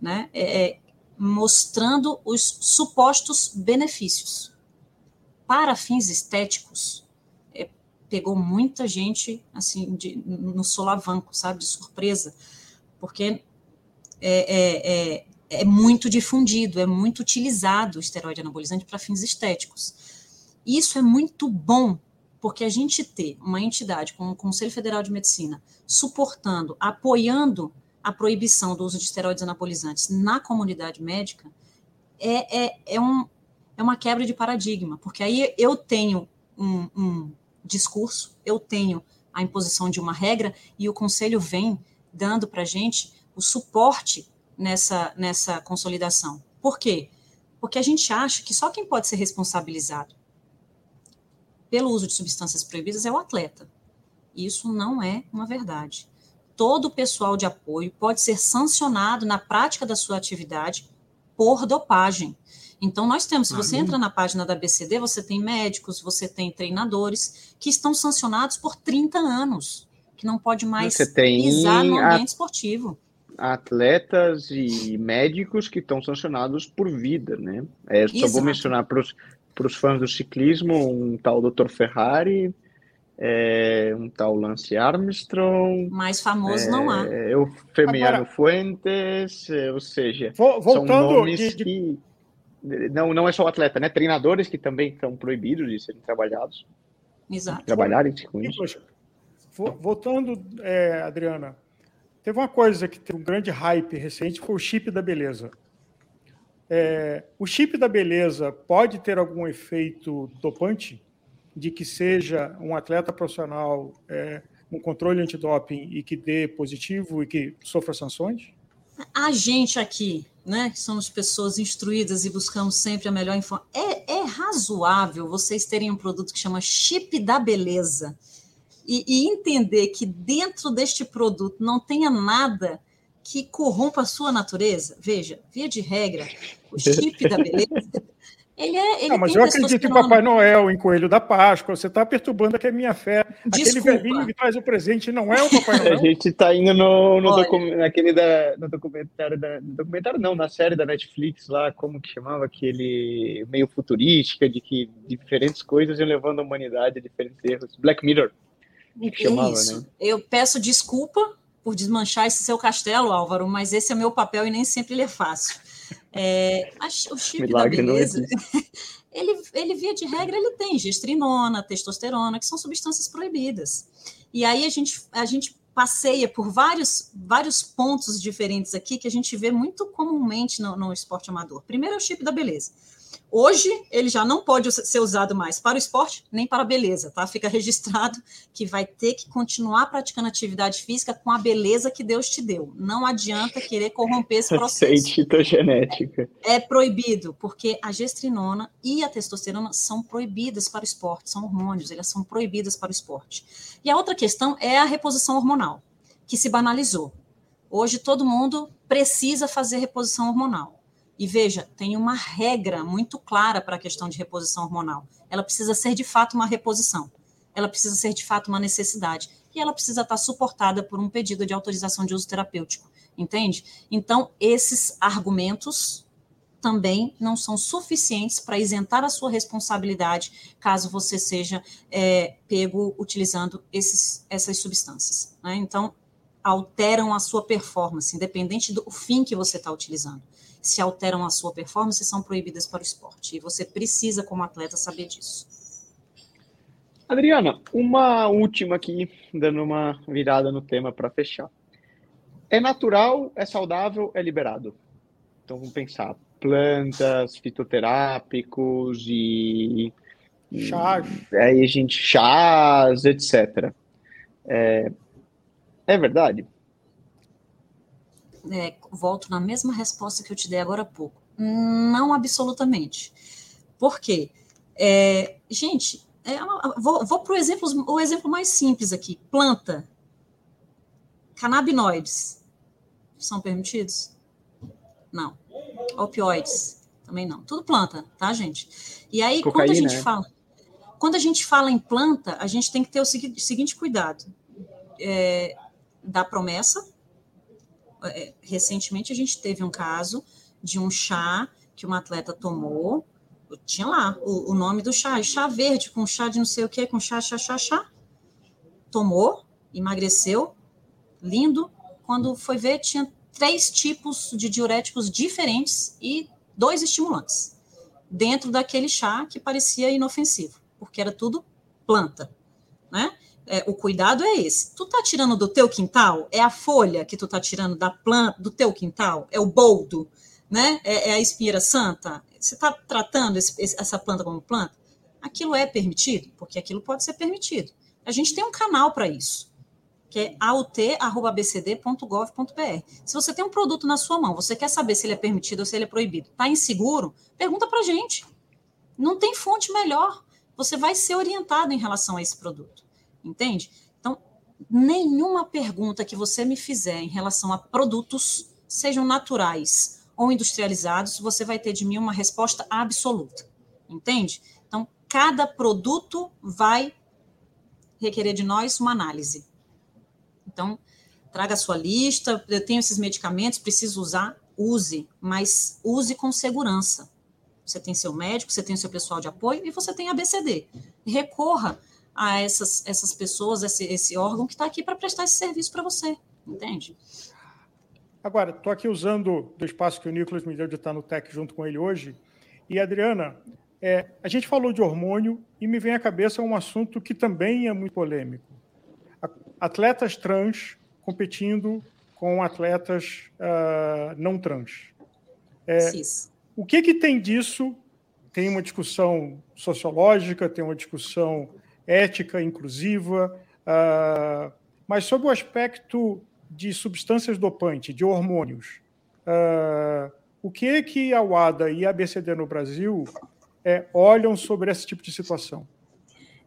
né? É, é mostrando os supostos benefícios. Para fins estéticos, pegou muita gente assim de, no solavanco, sabe, de surpresa, porque é, é, é, é muito difundido, é muito utilizado o esteroide anabolizante para fins estéticos. Isso é muito bom, porque a gente ter uma entidade como o Conselho Federal de Medicina suportando, apoiando a proibição do uso de esteroides anabolizantes na comunidade médica é, é, é, um, é uma quebra de paradigma, porque aí eu tenho um, um discurso, eu tenho a imposição de uma regra e o conselho vem dando para a gente o suporte nessa, nessa consolidação. Por quê? Porque a gente acha que só quem pode ser responsabilizado pelo uso de substâncias proibidas é o atleta. Isso não é uma verdade. Todo o pessoal de apoio pode ser sancionado na prática da sua atividade por dopagem. Então, nós temos, se você entra na página da BCD, você tem médicos, você tem treinadores que estão sancionados por 30 anos, que não pode mais pisar no ambiente a... esportivo atletas e médicos que estão sancionados por vida, né? É, só vou mencionar para os fãs do ciclismo um tal Dr. Ferrari, é, um tal Lance Armstrong. Mais famoso é, não há. É, o Femiano Agora, Fuentes, é, ou seja, voltando são nomes de, de... que. Não, não é só atleta, né? Treinadores que também estão proibidos de serem trabalhados. Exato. Trabalharem com isso. Voltando, é, Adriana, Teve uma coisa que teve um grande hype recente, foi o chip da beleza. É, o chip da beleza pode ter algum efeito dopante de que seja um atleta profissional é, um controle antidoping e que dê positivo e que sofra sanções? A gente aqui, né, que somos pessoas instruídas e buscamos sempre a melhor informação, é, é razoável vocês terem um produto que chama chip da beleza e, e entender que dentro deste produto não tenha nada que corrompa a sua natureza, veja, via de regra, o chip da beleza, <laughs> ele é. Ele não, mas eu acredito em Papai Noel, em Coelho da Páscoa, você está perturbando aqui a minha fé. Desculpa. Aquele velhinho que traz o presente não é o Papai <laughs> Noel. a gente está indo no, no, docu naquele da, no documentário, da, no documentário não, na série da Netflix lá, como que chamava, aquele meio futurística, de que diferentes coisas iam levando a humanidade a diferentes erros. Black Mirror chamava, Isso. Né? Eu peço desculpa por desmanchar esse seu castelo, Álvaro, mas esse é meu papel e nem sempre ele é fácil. É, o chip Milagre da beleza, <laughs> ele, ele, via de regra, ele tem gestrinona, testosterona, que são substâncias proibidas. E aí a gente, a gente passeia por vários, vários pontos diferentes aqui que a gente vê muito comumente no, no esporte amador. Primeiro é o chip da beleza. Hoje, ele já não pode ser usado mais para o esporte, nem para a beleza, tá? Fica registrado que vai ter que continuar praticando atividade física com a beleza que Deus te deu. Não adianta querer corromper esse <laughs> processo. genética. É proibido, porque a gestrinona e a testosterona são proibidas para o esporte, são hormônios, elas são proibidas para o esporte. E a outra questão é a reposição hormonal, que se banalizou. Hoje todo mundo precisa fazer reposição hormonal. E veja, tem uma regra muito clara para a questão de reposição hormonal. Ela precisa ser de fato uma reposição. Ela precisa ser de fato uma necessidade. E ela precisa estar suportada por um pedido de autorização de uso terapêutico. Entende? Então, esses argumentos também não são suficientes para isentar a sua responsabilidade caso você seja é, pego utilizando esses, essas substâncias. Né? Então, alteram a sua performance, independente do fim que você está utilizando se alteram a sua performance são proibidas para o esporte. E você precisa, como atleta, saber disso. Adriana, uma última aqui, dando uma virada no tema para fechar. É natural, é saudável, é liberado. Então vamos pensar: plantas, fitoterápicos e. Chás. Aí a gente, chás, etc. É, é verdade? É, volto na mesma resposta que eu te dei agora há pouco. Não absolutamente. Por quê? É, gente, é, vou, vou para o exemplo, o exemplo mais simples aqui: planta. Canabinoides são permitidos? Não. Opioides Também não. Tudo planta, tá, gente? E aí, Cocaína, quando a gente é? fala. Quando a gente fala em planta, a gente tem que ter o seguinte, seguinte cuidado: é, da promessa. É, recentemente a gente teve um caso de um chá que uma atleta tomou, tinha lá o, o, nome do chá, chá verde, com chá de não sei o que, com chá, chá, chá, chá. Tomou, emagreceu, lindo. Quando foi ver, tinha três tipos de diuréticos diferentes e dois estimulantes dentro daquele chá que parecia inofensivo, porque era tudo planta, né? É, o cuidado é esse. Tu tá tirando do teu quintal? É a folha que tu tá tirando da planta do teu quintal? É o boldo, né? É, é a espira santa? Você está tratando esse, essa planta como planta? Aquilo é permitido? Porque aquilo pode ser permitido. A gente tem um canal para isso que é aut.bcd.gov.br. Se você tem um produto na sua mão, você quer saber se ele é permitido ou se ele é proibido, está inseguro, pergunta para a gente. Não tem fonte melhor. Você vai ser orientado em relação a esse produto. Entende? Então, nenhuma pergunta que você me fizer em relação a produtos, sejam naturais ou industrializados, você vai ter de mim uma resposta absoluta. Entende? Então, cada produto vai requerer de nós uma análise. Então, traga a sua lista, eu tenho esses medicamentos, preciso usar, use, mas use com segurança. Você tem seu médico, você tem seu pessoal de apoio e você tem a BCD. Recorra a essas, essas pessoas, esse, esse órgão que está aqui para prestar esse serviço para você, entende? Agora, estou aqui usando do espaço que o Nicolas me deu de estar no TEC junto com ele hoje. E, Adriana, é, a gente falou de hormônio e me vem à cabeça um assunto que também é muito polêmico atletas trans competindo com atletas uh, não trans. É, o que, que tem disso? Tem uma discussão sociológica, tem uma discussão ética, inclusiva, uh, mas sobre o aspecto de substâncias dopantes, de hormônios, uh, o que que a UADA e a ABCD no Brasil é, olham sobre esse tipo de situação?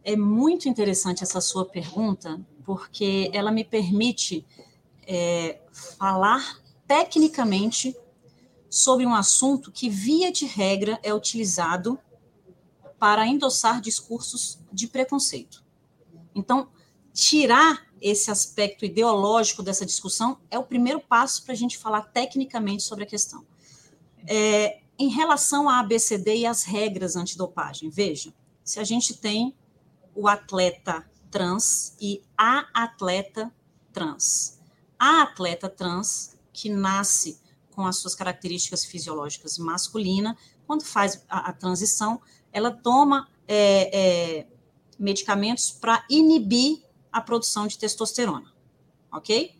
É muito interessante essa sua pergunta, porque ela me permite é, falar tecnicamente sobre um assunto que, via de regra, é utilizado para endossar discursos de preconceito. Então, tirar esse aspecto ideológico dessa discussão é o primeiro passo para a gente falar tecnicamente sobre a questão. É, em relação à ABCD e às regras antidopagem, veja, se a gente tem o atleta trans e a atleta trans. A atleta trans, que nasce com as suas características fisiológicas masculina, quando faz a, a transição, ela toma é, é, medicamentos para inibir a produção de testosterona, ok?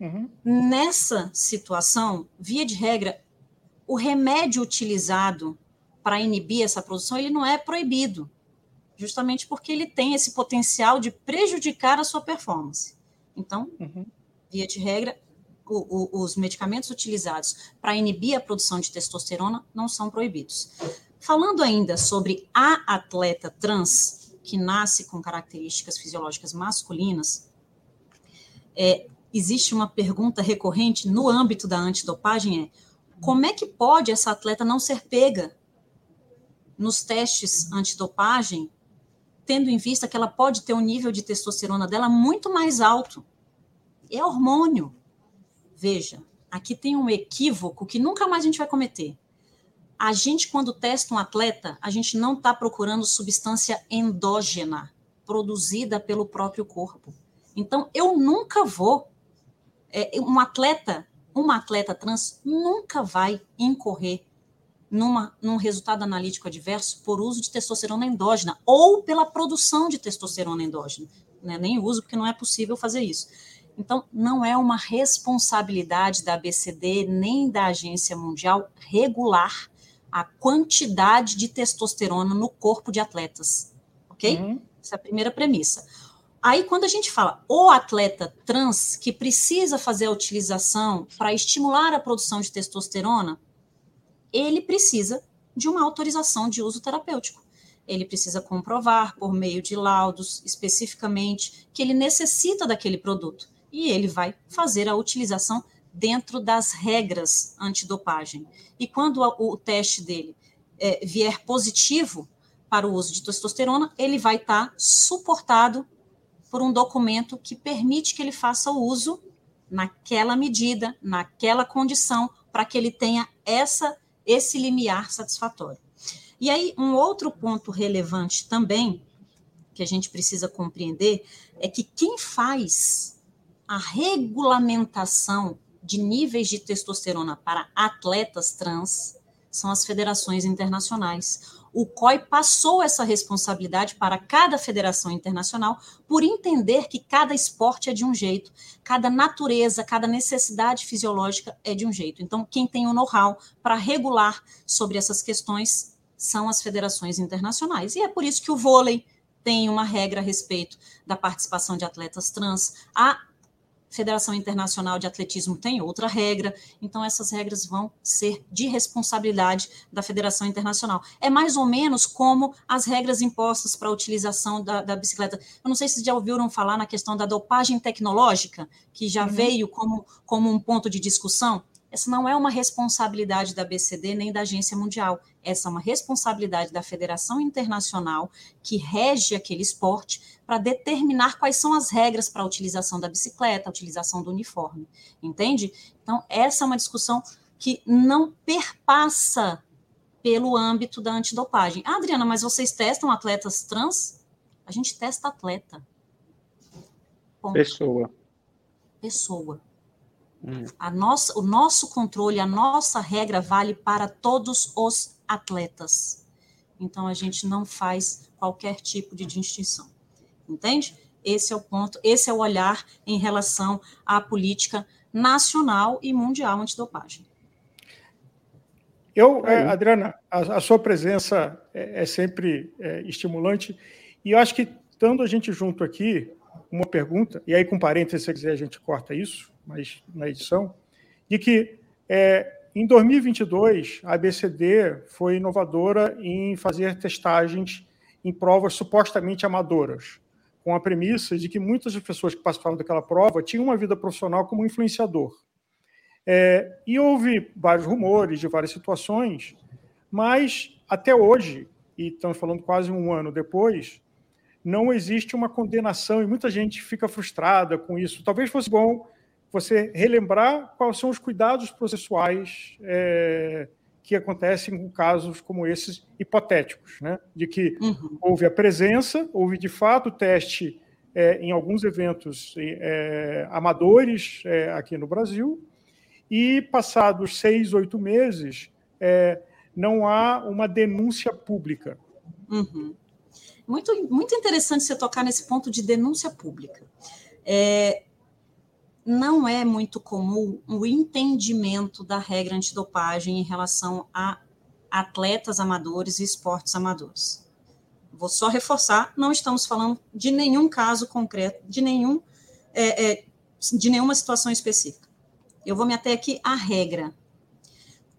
Uhum. Nessa situação, via de regra, o remédio utilizado para inibir essa produção ele não é proibido justamente porque ele tem esse potencial de prejudicar a sua performance. Então, uhum. via de regra, o, o, os medicamentos utilizados para inibir a produção de testosterona não são proibidos. Falando ainda sobre a atleta trans, que nasce com características fisiológicas masculinas, é, existe uma pergunta recorrente no âmbito da antidopagem: é como é que pode essa atleta não ser pega nos testes antidopagem tendo em vista que ela pode ter um nível de testosterona dela muito mais alto. É hormônio. Veja, aqui tem um equívoco que nunca mais a gente vai cometer. A gente, quando testa um atleta, a gente não está procurando substância endógena, produzida pelo próprio corpo. Então, eu nunca vou. É, um atleta, uma atleta trans nunca vai incorrer numa, num resultado analítico adverso por uso de testosterona endógena ou pela produção de testosterona endógena. Né? Nem uso, porque não é possível fazer isso. Então, não é uma responsabilidade da ABCD nem da Agência Mundial regular a quantidade de testosterona no corpo de atletas. Ok? Uhum. Essa é a primeira premissa. Aí, quando a gente fala o atleta trans que precisa fazer a utilização para estimular a produção de testosterona, ele precisa de uma autorização de uso terapêutico. Ele precisa comprovar, por meio de laudos, especificamente, que ele necessita daquele produto. E ele vai fazer a utilização dentro das regras antidopagem. E quando o, teste dele é, vier positivo para o uso de testosterona, ele vai estar tá suportado por um documento que permite que ele faça o uso naquela medida, naquela condição, para que ele tenha essa esse limiar satisfatório. E aí, um outro ponto relevante também, que a gente precisa compreender, é que quem faz a regulamentação de níveis de testosterona para atletas trans são as federações internacionais. O COI passou essa responsabilidade para cada federação internacional por entender que cada esporte é de um jeito, cada natureza, cada necessidade fisiológica é de um jeito. Então, quem tem o know-how para regular sobre essas questões são as federações internacionais. E é por isso que o vôlei tem uma regra a respeito da participação de atletas trans. A Federação Internacional de Atletismo tem outra regra, então essas regras vão ser de responsabilidade da Federação Internacional. É mais ou menos como as regras impostas para a utilização da, da, bicicleta. Eu não sei se vocês já ouviram falar na questão da dopagem tecnológica, que já uhum. veio como, como um ponto de discussão. Essa não é uma responsabilidade da BCD nem da Agência Mundial. Essa é uma responsabilidade da Federação Internacional que rege aquele esporte para determinar quais são as regras para a utilização da bicicleta, a utilização do uniforme. Entende? Então, essa é uma discussão que não perpassa pelo âmbito da antidopagem. Ah, Adriana, mas vocês testam atletas trans? A gente testa atleta. Ponto. Pessoa. Pessoa. Hum. A nossa, o nosso controle, a nossa regra vale para todos os atletas. Então a gente não faz qualquer tipo de distinção. Entende? Esse é o ponto, esse é o olhar em relação à política nacional e mundial antidopagem. Eu, é, Adriana, a, a, sua presença é, é sempre é, estimulante e eu acho que, estando a gente junto aqui, uma pergunta, e aí com parênteses, se você quiser, a gente corta isso, mas na edição, de que é, em 2022 a ABCD foi inovadora em fazer testagens em provas supostamente amadoras, com a premissa de que muitas das pessoas que participavam daquela prova tinham uma vida profissional como influenciador. É, e houve vários rumores de várias situações, mas até hoje, e estamos falando quase um ano depois, não existe uma condenação e muita gente fica frustrada com isso. Talvez fosse bom você relembrar quais são os cuidados processuais é, que acontecem com casos como esses hipotéticos, né? de que uhum. houve a presença, houve de fato o teste é, em alguns eventos é, amadores é, aqui no Brasil, e passados seis, oito meses, é, não há uma denúncia pública. Uhum. Muito, muito interessante você tocar nesse ponto de denúncia pública. É, não é muito comum o entendimento da regra antidopagem em relação a atletas amadores e esportes amadores. Vou só reforçar, não estamos falando de nenhum caso concreto, de nenhum é, é, de nenhuma situação específica. Eu vou me ater aqui à regra.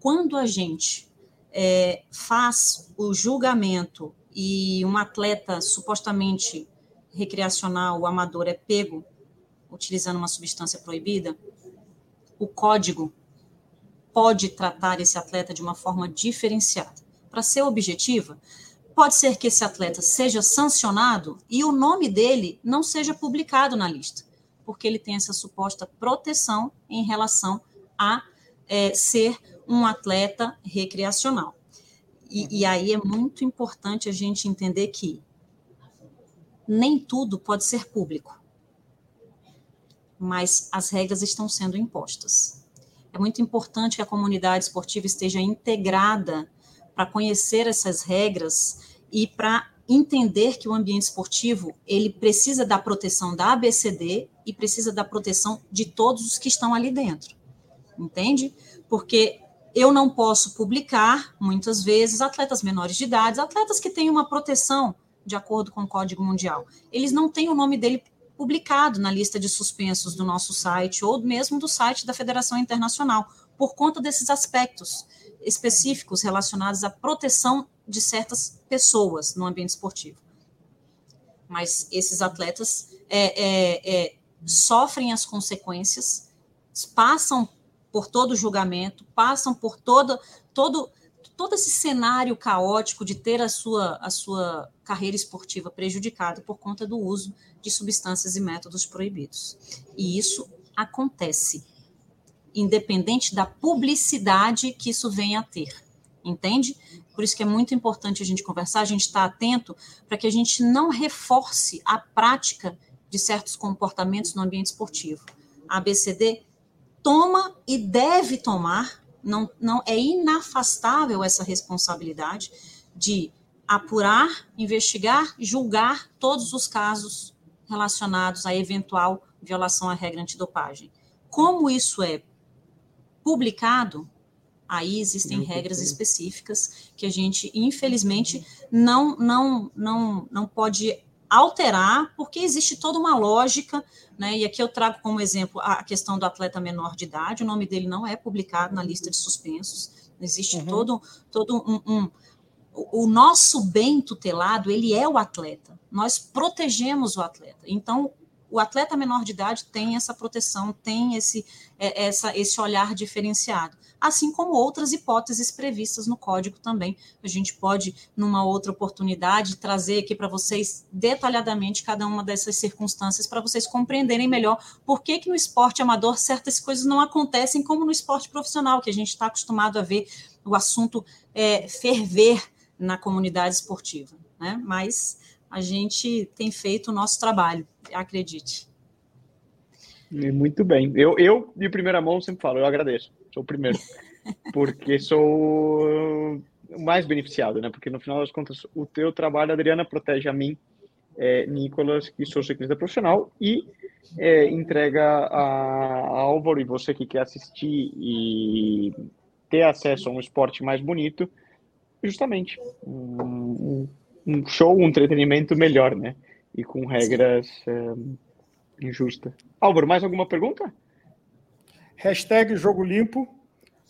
Quando a gente é, faz o julgamento e um atleta supostamente recreacional, amador, é pego utilizando uma substância proibida, o código pode tratar esse atleta de uma forma diferenciada. Para ser objetiva, pode ser que esse atleta seja sancionado e o nome dele não seja publicado na lista, porque ele tem essa suposta proteção em relação a é, ser um atleta recreacional. E, e aí é muito importante a gente entender que nem tudo pode ser público, mas as regras estão sendo impostas. É muito importante que a comunidade esportiva esteja integrada para conhecer essas regras e para entender que o ambiente esportivo ele precisa da proteção da ABCD e precisa da proteção de todos os que estão ali dentro, entende? Porque eu não posso publicar, muitas vezes, atletas menores de idade, atletas que têm uma proteção de acordo com o Código Mundial. Eles não têm o nome dele publicado na lista de suspensos do nosso site ou mesmo do site da Federação Internacional, por conta desses aspectos específicos relacionados à proteção de certas pessoas no ambiente esportivo. Mas esses atletas é, é, é, sofrem as consequências, passam por todo o julgamento, passam por todo, todo, todo esse cenário caótico de ter a sua, a sua carreira esportiva prejudicada por conta do uso de substâncias e métodos proibidos. E isso acontece, independente da publicidade que isso venha a ter. Entende? Por isso que é muito importante a gente conversar, a gente estar tá atento para que a gente não reforce a prática de certos comportamentos no ambiente esportivo. A ABCD toma e deve tomar, não, não é inafastável essa responsabilidade de apurar, investigar, julgar todos os casos relacionados a eventual violação à regra antidopagem. Como isso é publicado, aí existem regras específicas que a gente, infelizmente, não, não, não, não pode alterar, porque existe toda uma lógica, né? E aqui eu trago como exemplo a questão do atleta menor de idade, o nome dele não é publicado na lista de suspensos, existe uhum. todo, todo um, um o nosso bem tutelado, ele é o atleta. Nós protegemos o atleta. Então, o atleta menor de idade tem essa proteção, tem esse, é, essa, esse olhar diferenciado, assim como outras hipóteses previstas no código também. A gente pode, numa outra oportunidade, trazer aqui para vocês detalhadamente cada uma dessas circunstâncias para vocês compreenderem melhor por que, que no esporte amador certas coisas não acontecem como no esporte profissional, que a gente está acostumado a ver o assunto é, ferver na comunidade esportiva. Né? Mas a gente tem feito o nosso trabalho acredite. Muito bem. Eu, eu, de primeira mão, sempre falo, eu agradeço. Sou o primeiro. <laughs> Porque sou mais beneficiado, né? Porque no final das contas, o teu trabalho, Adriana, protege a mim, é, Nicolas, que sou ciclista profissional, e é, entrega a, a Álvaro e você que quer assistir e ter acesso a um esporte mais bonito, justamente um, um show, um entretenimento melhor, né? e com regras um, injustas. Álvaro, mais alguma pergunta? Hashtag Jogo Limpo.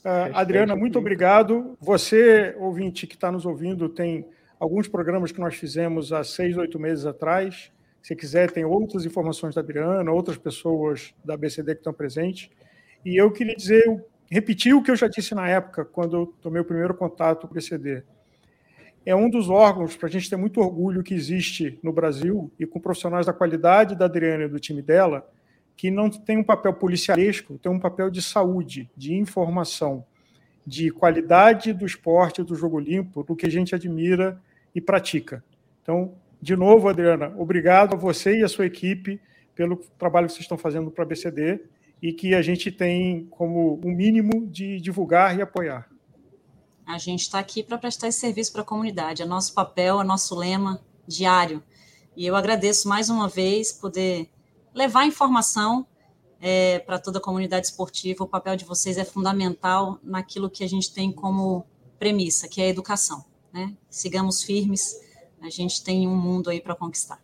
Uh, Adriana, muito obrigado. Você, ouvinte que está nos ouvindo, tem alguns programas que nós fizemos há seis, oito meses atrás. Se quiser, tem outras informações da Adriana, outras pessoas da BCD que estão presentes. E eu queria dizer, repetir o que eu já disse na época, quando eu tomei o primeiro contato com o BCD é um dos órgãos para a gente ter muito orgulho que existe no Brasil e com profissionais da qualidade da Adriana e do time dela, que não tem um papel policialesco, tem um papel de saúde, de informação, de qualidade do esporte, do jogo limpo, do que a gente admira e pratica. Então, de novo, Adriana, obrigado a você e a sua equipe pelo trabalho que vocês estão fazendo para a BCD e que a gente tem como um mínimo de divulgar e apoiar. A gente está aqui para prestar esse serviço para a comunidade. É nosso papel, é nosso lema diário. E eu agradeço mais uma vez poder levar informação é, para toda a comunidade esportiva. O papel de vocês é fundamental naquilo que a gente tem como premissa, que é a educação. Né? Sigamos firmes, a gente tem um mundo aí para conquistar.